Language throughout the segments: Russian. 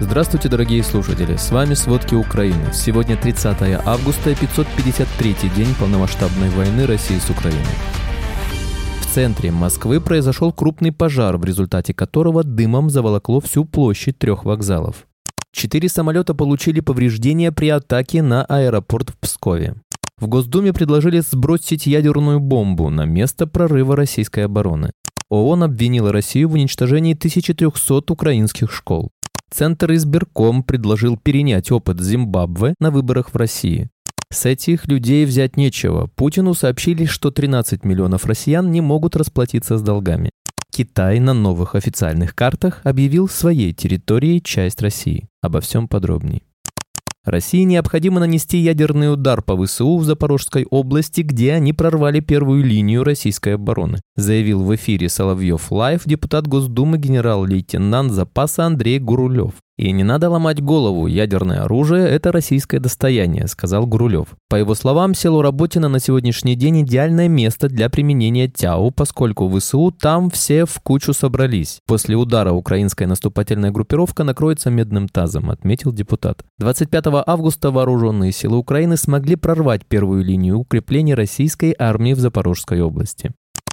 Здравствуйте, дорогие слушатели! С вами «Сводки Украины». Сегодня 30 августа и 553 день полномасштабной войны России с Украиной. В центре Москвы произошел крупный пожар, в результате которого дымом заволокло всю площадь трех вокзалов. Четыре самолета получили повреждения при атаке на аэропорт в Пскове. В Госдуме предложили сбросить ядерную бомбу на место прорыва российской обороны. ООН обвинила Россию в уничтожении 1300 украинских школ. Центр избирком предложил перенять опыт Зимбабве на выборах в России. С этих людей взять нечего. Путину сообщили, что 13 миллионов россиян не могут расплатиться с долгами. Китай на новых официальных картах объявил своей территорией часть России. Обо всем подробней. России необходимо нанести ядерный удар по ВСУ в Запорожской области, где они прорвали первую линию российской обороны, заявил в эфире Соловьев Лайв депутат Госдумы генерал-лейтенант запаса Андрей Гурулев. И не надо ломать голову, ядерное оружие – это российское достояние, сказал Гурулев. По его словам, село Работино на сегодняшний день идеальное место для применения ТЯУ, поскольку в ВСУ там все в кучу собрались. После удара украинская наступательная группировка накроется медным тазом, отметил депутат. 25 августа вооруженные силы Украины смогли прорвать первую линию укрепления российской армии в Запорожской области.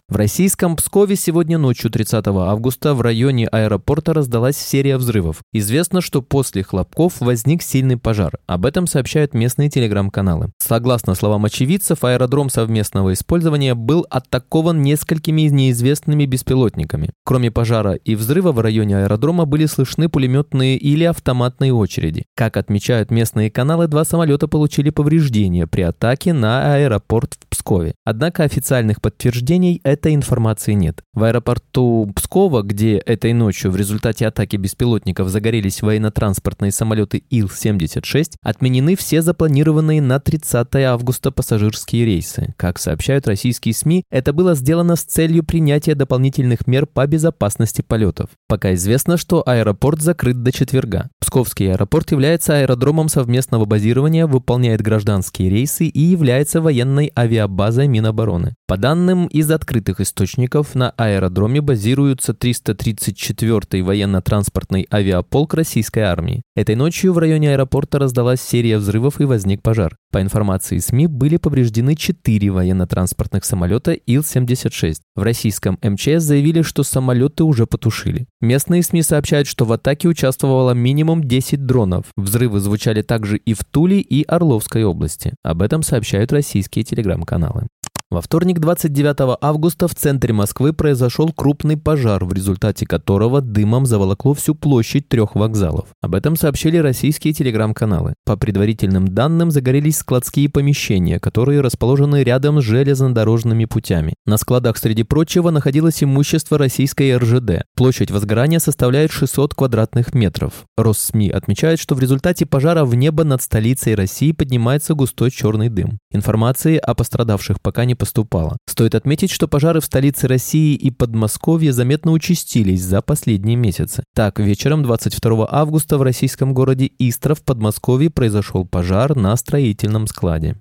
В российском Пскове сегодня ночью 30 августа в районе аэропорта раздалась серия взрывов. Известно, что после хлопков возник сильный пожар. Об этом сообщают местные телеграм-каналы. Согласно словам очевидцев, аэродром совместного использования был атакован несколькими неизвестными беспилотниками. Кроме пожара и взрыва в районе аэродрома были слышны пулеметные или автоматные очереди. Как отмечают местные каналы, два самолета получили повреждения при атаке на аэропорт в Пскове. Однако официальных подтверждений это этой информации нет. В аэропорту Пскова, где этой ночью в результате атаки беспилотников загорелись военно-транспортные самолеты Ил-76, отменены все запланированные на 30 августа пассажирские рейсы. Как сообщают российские СМИ, это было сделано с целью принятия дополнительных мер по безопасности полетов. Пока известно, что аэропорт закрыт до четверга. Псковский аэропорт является аэродромом совместного базирования, выполняет гражданские рейсы и является военной авиабазой Минобороны. По данным из открытых источников на аэродроме базируются 334-й военно-транспортный авиаполк российской армии. Этой ночью в районе аэропорта раздалась серия взрывов и возник пожар. По информации СМИ были повреждены 4 военно-транспортных самолета Ил-76. В российском МЧС заявили, что самолеты уже потушили. Местные СМИ сообщают, что в атаке участвовало минимум 10 дронов. Взрывы звучали также и в Туле и Орловской области. Об этом сообщают российские телеграм-каналы. Во вторник, 29 августа, в центре Москвы произошел крупный пожар, в результате которого дымом заволокло всю площадь трех вокзалов. Об этом сообщили российские телеграм-каналы. По предварительным данным, загорелись складские помещения, которые расположены рядом с железнодорожными путями. На складах, среди прочего, находилось имущество российской РЖД. Площадь возгорания составляет 600 квадратных метров. Россми отмечает, что в результате пожара в небо над столицей России поднимается густой черный дым. Информации о пострадавших пока не поступало. Стоит отметить, что пожары в столице России и Подмосковье заметно участились за последние месяцы. Так, вечером 22 августа в российском городе Истра в Подмосковье произошел пожар на строительном складе.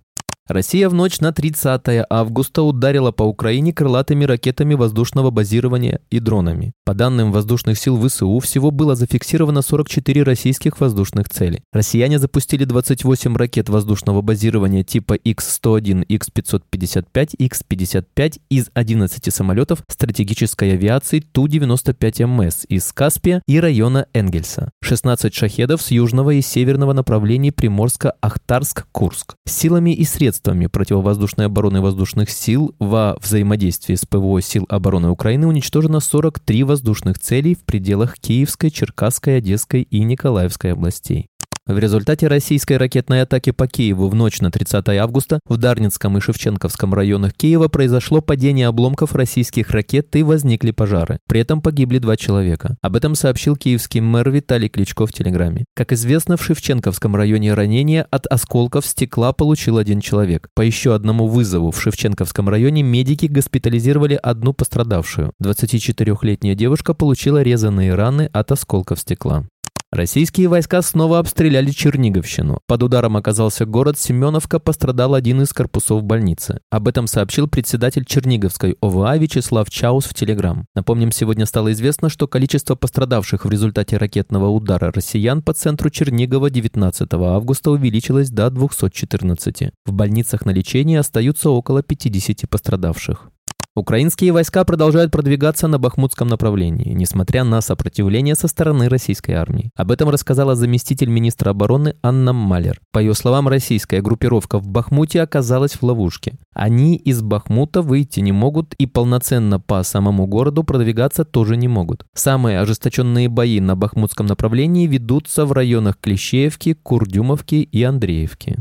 Россия в ночь на 30 августа ударила по Украине крылатыми ракетами воздушного базирования и дронами. По данным воздушных сил ВСУ, всего было зафиксировано 44 российских воздушных цели. Россияне запустили 28 ракет воздушного базирования типа X-101, X-555, X-55 из 11 самолетов стратегической авиации Ту-95МС из Каспия и района Энгельса. 16 шахедов с южного и северного направлений Приморска-Ахтарск-Курск. Силами и средствами противовоздушной обороны воздушных сил во взаимодействии с ПВО сил обороны Украины уничтожено 43 воздушных целей в пределах Киевской, Черкасской, Одесской и Николаевской областей. В результате российской ракетной атаки по Киеву в ночь на 30 августа в Дарницком и Шевченковском районах Киева произошло падение обломков российских ракет и возникли пожары. При этом погибли два человека. Об этом сообщил киевский мэр Виталий Кличко в Телеграме. Как известно, в Шевченковском районе ранения от осколков стекла получил один человек. По еще одному вызову в Шевченковском районе медики госпитализировали одну пострадавшую. 24-летняя девушка получила резанные раны от осколков стекла. Российские войска снова обстреляли Черниговщину. Под ударом оказался город Семеновка, пострадал один из корпусов больницы. Об этом сообщил председатель Черниговской ОВА Вячеслав Чаус в Телеграм. Напомним, сегодня стало известно, что количество пострадавших в результате ракетного удара россиян по центру Чернигова 19 августа увеличилось до 214. В больницах на лечении остаются около 50 пострадавших. Украинские войска продолжают продвигаться на Бахмутском направлении, несмотря на сопротивление со стороны российской армии. Об этом рассказала заместитель министра обороны Анна Малер. По ее словам, российская группировка в Бахмуте оказалась в ловушке. Они из Бахмута выйти не могут и полноценно по самому городу продвигаться тоже не могут. Самые ожесточенные бои на Бахмутском направлении ведутся в районах Клещеевки, Курдюмовки и Андреевки.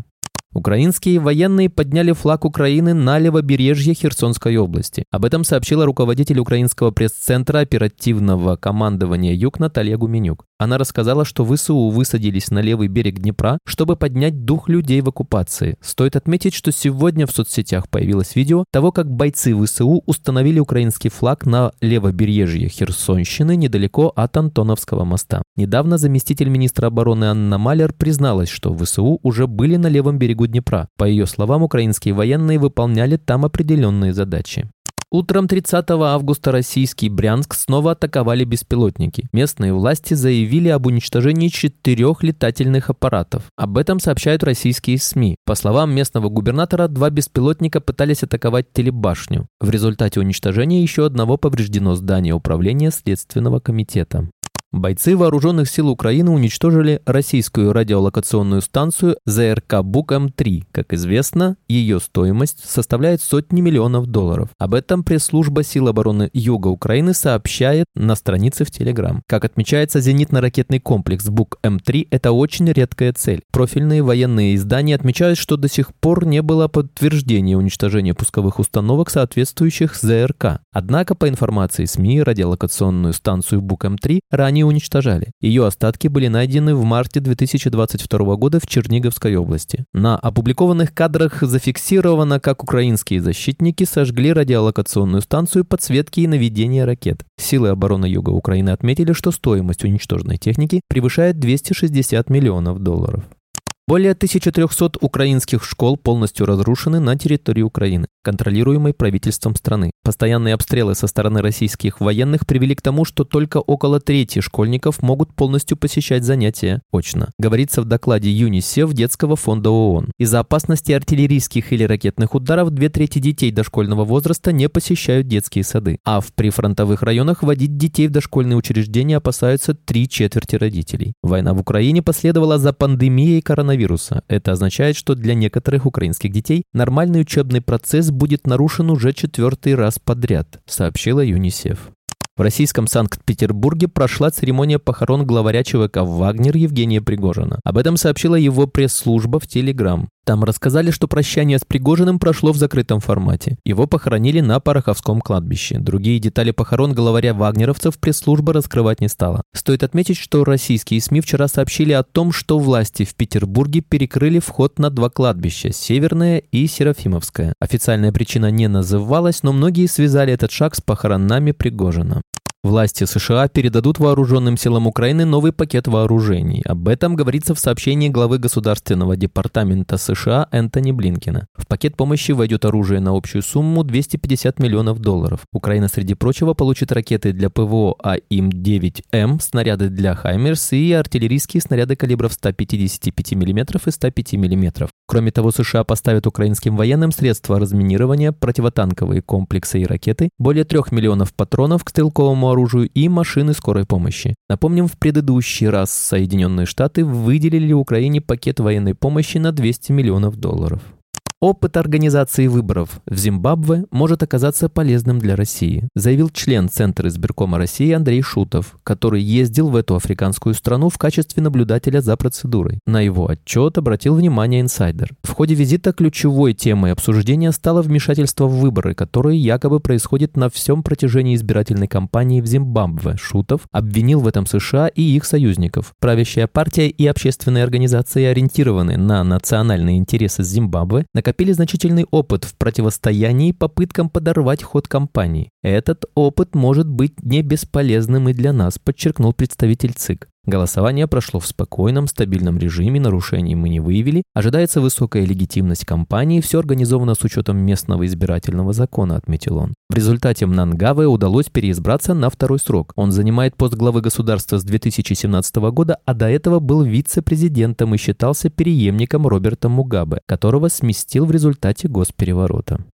Украинские военные подняли флаг Украины на левобережье Херсонской области. Об этом сообщила руководитель украинского пресс-центра оперативного командования Юг Наталья Гуменюк. Она рассказала, что ВСУ высадились на левый берег Днепра, чтобы поднять дух людей в оккупации. Стоит отметить, что сегодня в соцсетях появилось видео того, как бойцы ВСУ установили украинский флаг на левобережье Херсонщины недалеко от Антоновского моста. Недавно заместитель министра обороны Анна Малер призналась, что ВСУ уже были на левом берегу Днепра. По ее словам, украинские военные выполняли там определенные задачи. Утром 30 августа российский Брянск снова атаковали беспилотники. Местные власти заявили об уничтожении четырех летательных аппаратов. Об этом сообщают российские СМИ. По словам местного губернатора, два беспилотника пытались атаковать телебашню. В результате уничтожения еще одного повреждено здание управления Следственного комитета. Бойцы вооруженных сил Украины уничтожили российскую радиолокационную станцию ЗРК БУК-М3. Как известно, ее стоимость составляет сотни миллионов долларов. Об этом пресс-служба сил обороны Юга Украины сообщает на странице в Телеграм. Как отмечается, зенитно-ракетный комплекс БУК-М3 – это очень редкая цель. Профильные военные издания отмечают, что до сих пор не было подтверждения уничтожения пусковых установок, соответствующих ЗРК. Однако, по информации СМИ, радиолокационную станцию БУК-М3 ранее не уничтожали. Ее остатки были найдены в марте 2022 года в Черниговской области. На опубликованных кадрах зафиксировано, как украинские защитники сожгли радиолокационную станцию подсветки и наведения ракет. Силы обороны Юга Украины отметили, что стоимость уничтоженной техники превышает 260 миллионов долларов. Более 1300 украинских школ полностью разрушены на территории Украины, контролируемой правительством страны. Постоянные обстрелы со стороны российских военных привели к тому, что только около трети школьников могут полностью посещать занятия очно. Говорится в докладе ЮНИСЕФ Детского фонда ООН. Из-за опасности артиллерийских или ракетных ударов две трети детей дошкольного возраста не посещают детские сады. А в прифронтовых районах водить детей в дошкольные учреждения опасаются три четверти родителей. Война в Украине последовала за пандемией коронавируса коронавируса. Это означает, что для некоторых украинских детей нормальный учебный процесс будет нарушен уже четвертый раз подряд, сообщила ЮНИСЕФ. В российском Санкт-Петербурге прошла церемония похорон главаря ЧВК «Вагнер» Евгения Пригожина. Об этом сообщила его пресс-служба в Телеграм. Там рассказали, что прощание с Пригожиным прошло в закрытом формате. Его похоронили на Пороховском кладбище. Другие детали похорон главаря вагнеровцев пресс-служба раскрывать не стала. Стоит отметить, что российские СМИ вчера сообщили о том, что власти в Петербурге перекрыли вход на два кладбища – Северное и Серафимовское. Официальная причина не называлась, но многие связали этот шаг с похоронами Пригожина. Власти США передадут вооруженным силам Украины новый пакет вооружений. Об этом говорится в сообщении главы Государственного департамента США Энтони Блинкена. В пакет помощи войдет оружие на общую сумму 250 миллионов долларов. Украина, среди прочего, получит ракеты для ПВО AIM-9M, снаряды для «HIMARS» и артиллерийские снаряды калибров 155 мм и 105 мм. Кроме того, США поставят украинским военным средства разминирования, противотанковые комплексы и ракеты, более 3 миллионов патронов к стрелковому оружию и машины скорой помощи. Напомним, в предыдущий раз Соединенные Штаты выделили Украине пакет военной помощи на 200 миллионов долларов. Опыт организации выборов в Зимбабве может оказаться полезным для России, заявил член Центра избиркома России Андрей Шутов, который ездил в эту африканскую страну в качестве наблюдателя за процедурой. На его отчет обратил внимание инсайдер. В ходе визита ключевой темой обсуждения стало вмешательство в выборы, которое якобы происходит на всем протяжении избирательной кампании в Зимбабве. Шутов обвинил в этом США и их союзников. Правящая партия и общественные организации ориентированы на национальные интересы Зимбабве, на накопили значительный опыт в противостоянии попыткам подорвать ход кампании. Этот опыт может быть не бесполезным и для нас, подчеркнул представитель ЦИК. Голосование прошло в спокойном, стабильном режиме, нарушений мы не выявили. Ожидается высокая легитимность кампании, все организовано с учетом местного избирательного закона, отметил он. В результате Мнангаве удалось переизбраться на второй срок. Он занимает пост главы государства с 2017 года, а до этого был вице-президентом и считался преемником Роберта Мугабе, которого сместил в результате госпереворота.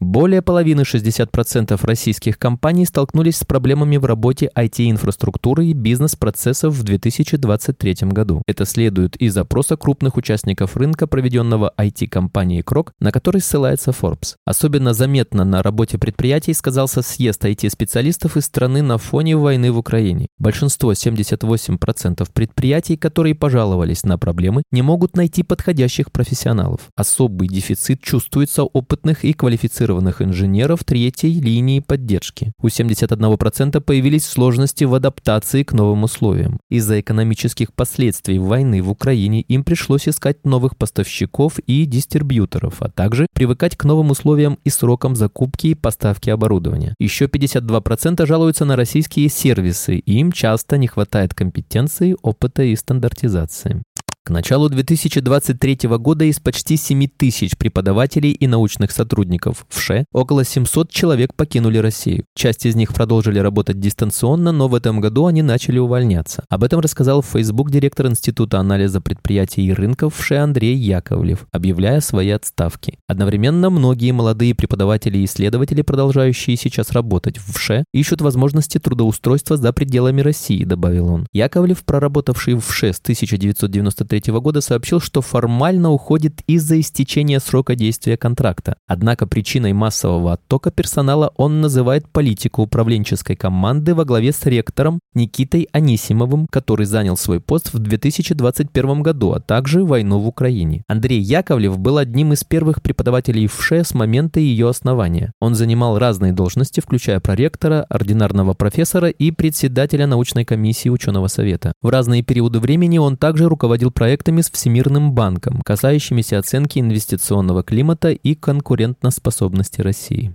Более половины 60% российских компаний столкнулись с проблемами в работе IT-инфраструктуры и бизнес-процессов в 2023 году. Это следует из опроса крупных участников рынка, проведенного IT-компанией Крок, на который ссылается Forbes. Особенно заметно на работе предприятий сказался съезд IT-специалистов из страны на фоне войны в Украине. Большинство, 78% предприятий, которые пожаловались на проблемы, не могут найти подходящих профессионалов. Особый дефицит чувствуется опытных и квалифицированных квалифицированных инженеров третьей линии поддержки. У 71% появились сложности в адаптации к новым условиям. Из-за экономических последствий войны в Украине им пришлось искать новых поставщиков и дистрибьюторов, а также привыкать к новым условиям и срокам закупки и поставки оборудования. Еще 52% жалуются на российские сервисы, им часто не хватает компетенции, опыта и стандартизации. К началу 2023 года из почти 7 тысяч преподавателей и научных сотрудников в ШЕ около 700 человек покинули Россию. Часть из них продолжили работать дистанционно, но в этом году они начали увольняться. Об этом рассказал в Facebook директор Института анализа предприятий и рынков в ШЕ Андрей Яковлев, объявляя свои отставки. Одновременно многие молодые преподаватели и исследователи, продолжающие сейчас работать в ШЕ, ищут возможности трудоустройства за пределами России, добавил он. Яковлев, проработавший в ШЕ с 1993 2023 года сообщил, что формально уходит из-за истечения срока действия контракта. Однако причиной массового оттока персонала он называет политику управленческой команды во главе с ректором Никитой Анисимовым, который занял свой пост в 2021 году, а также войну в Украине. Андрей Яковлев был одним из первых преподавателей в ШЕ с момента ее основания. Он занимал разные должности, включая проректора, ординарного профессора и председателя научной комиссии ученого совета. В разные периоды времени он также руководил проектами с Всемирным банком, касающимися оценки инвестиционного климата и конкурентоспособности России.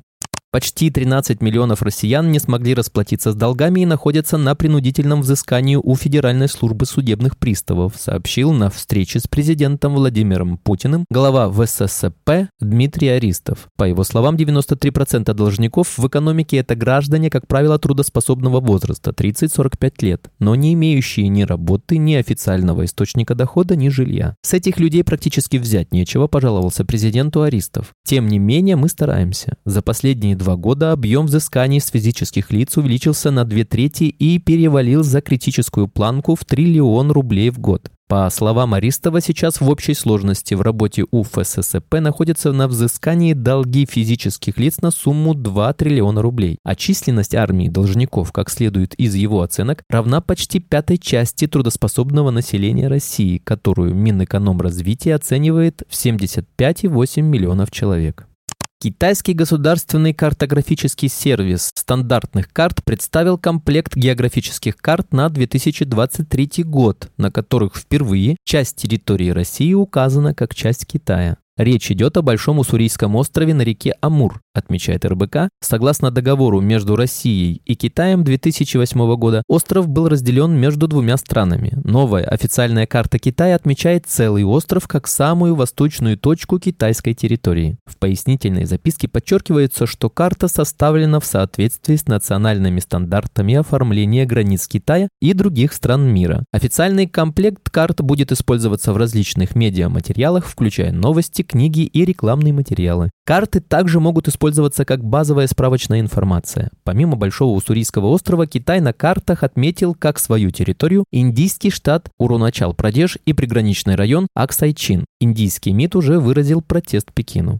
Почти 13 миллионов россиян не смогли расплатиться с долгами и находятся на принудительном взыскании у Федеральной службы судебных приставов, сообщил на встрече с президентом Владимиром Путиным глава ВССП Дмитрий Аристов. По его словам, 93% должников в экономике – это граждане, как правило, трудоспособного возраста 30-45 лет, но не имеющие ни работы, ни официального источника дохода, ни жилья. С этих людей практически взять нечего, пожаловался президенту Аристов. Тем не менее, мы стараемся. За последние два года объем взысканий с физических лиц увеличился на две трети и перевалил за критическую планку в триллион рублей в год. По словам Аристова, сейчас в общей сложности в работе УФССП находятся на взыскании долги физических лиц на сумму 2 триллиона рублей, а численность армии должников, как следует из его оценок, равна почти пятой части трудоспособного населения России, которую Минэкономразвитие оценивает в 75,8 миллионов человек. Китайский государственный картографический сервис стандартных карт представил комплект географических карт на 2023 год, на которых впервые часть территории России указана как часть Китая. Речь идет о Большом Уссурийском острове на реке Амур, отмечает РБК. Согласно договору между Россией и Китаем 2008 года, остров был разделен между двумя странами. Новая официальная карта Китая отмечает целый остров как самую восточную точку китайской территории. В пояснительной записке подчеркивается, что карта составлена в соответствии с национальными стандартами оформления границ Китая и других стран мира. Официальный комплект карт будет использоваться в различных медиаматериалах, включая новости, книги и рекламные материалы. Карты также могут использоваться как базовая справочная информация. Помимо Большого Уссурийского острова, Китай на картах отметил как свою территорию индийский штат Уруначал-Прадеш и приграничный район Аксайчин. Индийский МИД уже выразил протест Пекину.